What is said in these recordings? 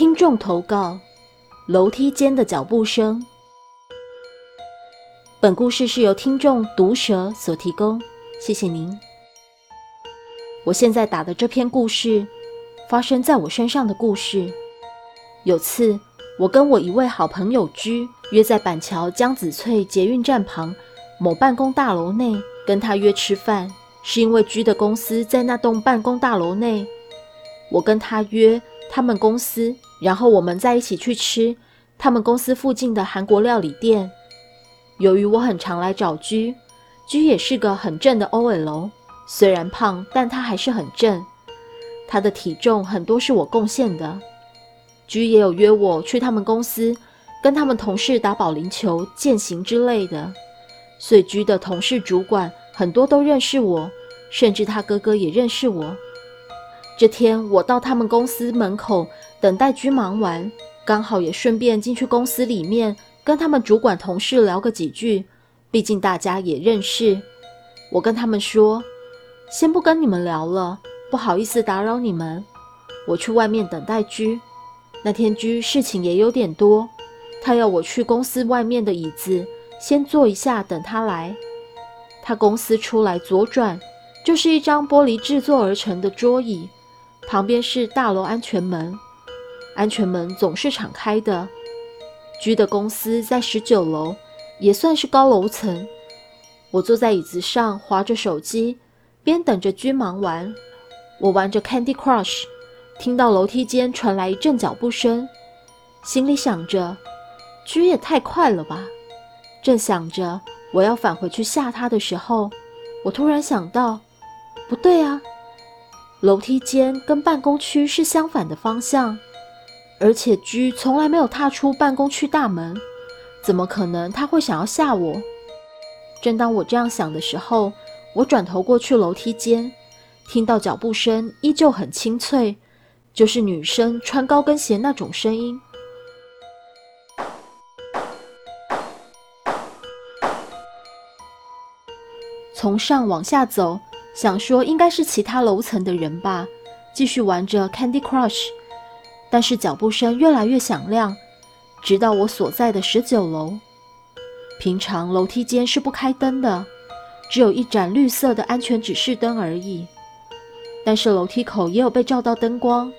听众投稿：楼梯间的脚步声。本故事是由听众毒蛇所提供，谢谢您。我现在打的这篇故事，发生在我身上的故事。有次，我跟我一位好朋友居约在板桥江子翠捷运站旁某办公大楼内，跟他约吃饭，是因为居的公司在那栋办公大楼内。我跟他约他们公司，然后我们再一起去吃他们公司附近的韩国料理店。由于我很常来找居，居也是个很正的 OL，虽然胖，但他还是很正。他的体重很多是我贡献的。居也有约我去他们公司，跟他们同事打保龄球、健行之类的。所以居的同事、主管很多都认识我，甚至他哥哥也认识我。这天我到他们公司门口等待居忙完，刚好也顺便进去公司里面。跟他们主管同事聊个几句，毕竟大家也认识。我跟他们说，先不跟你们聊了，不好意思打扰你们。我去外面等待居。那天居事情也有点多，他要我去公司外面的椅子先坐一下，等他来。他公司出来左转，就是一张玻璃制作而成的桌椅，旁边是大楼安全门，安全门总是敞开的。居的公司在十九楼，也算是高楼层。我坐在椅子上，划着手机，边等着居忙完。我玩着 Candy Crush，听到楼梯间传来一阵脚步声，心里想着：居也太快了吧！正想着我要返回去吓他的时候，我突然想到，不对啊，楼梯间跟办公区是相反的方向。而且居从来没有踏出办公区大门，怎么可能他会想要吓我？正当我这样想的时候，我转头过去楼梯间，听到脚步声依旧很清脆，就是女生穿高跟鞋那种声音。从上往下走，想说应该是其他楼层的人吧，继续玩着 Candy Crush。但是脚步声越来越响亮，直到我所在的十九楼。平常楼梯间是不开灯的，只有一盏绿色的安全指示灯而已。但是楼梯口也有被照到灯光。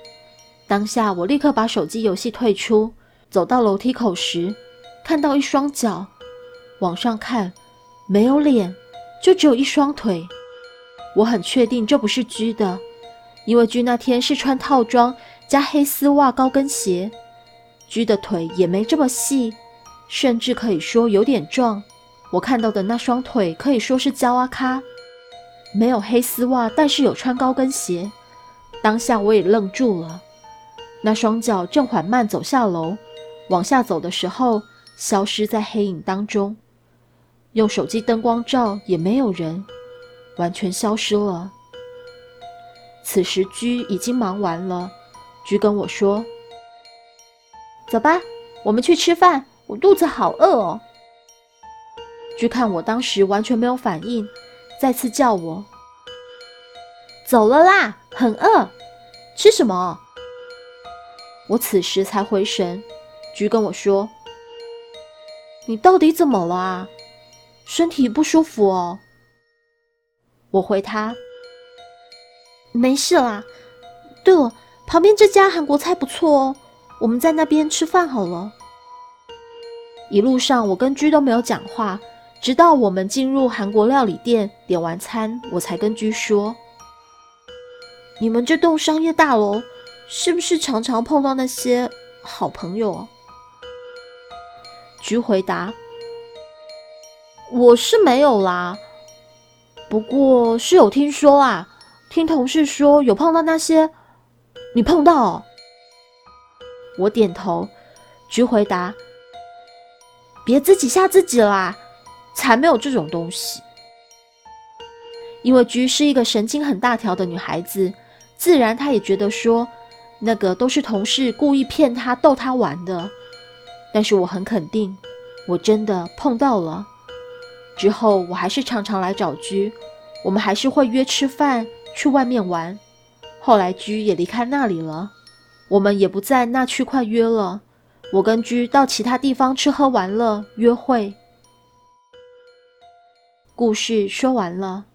当下我立刻把手机游戏退出，走到楼梯口时，看到一双脚，往上看，没有脸，就只有一双腿。我很确定这不是居的，因为居那天是穿套装。加黑丝袜、高跟鞋，居的腿也没这么细，甚至可以说有点壮。我看到的那双腿可以说是焦阿咖，没有黑丝袜，但是有穿高跟鞋。当下我也愣住了。那双脚正缓慢走下楼，往下走的时候消失在黑影当中。用手机灯光照也没有人，完全消失了。此时居已经忙完了。居跟我说：“走吧，我们去吃饭。我肚子好饿哦。”居看我当时完全没有反应，再次叫我：“走了啦，很饿，吃什么？”我此时才回神，居跟我说：“你到底怎么了啊？身体不舒服哦？”我回他：“没事啦。对了。”旁边这家韩国菜不错哦，我们在那边吃饭好了。一路上我跟居都没有讲话，直到我们进入韩国料理店点完餐，我才跟居说：“你们这栋商业大楼是不是常常碰到那些好朋友？”居回答：“我是没有啦，不过是有听说啊，听同事说有碰到那些。”你碰到？我点头。菊回答：“别自己吓自己啦，才没有这种东西。”因为菊是一个神经很大条的女孩子，自然她也觉得说那个都是同事故意骗她、逗她玩的。但是我很肯定，我真的碰到了。之后我还是常常来找居，我们还是会约吃饭、去外面玩。后来居也离开那里了，我们也不在那区块约了。我跟居到其他地方吃喝玩乐、约会。故事说完了。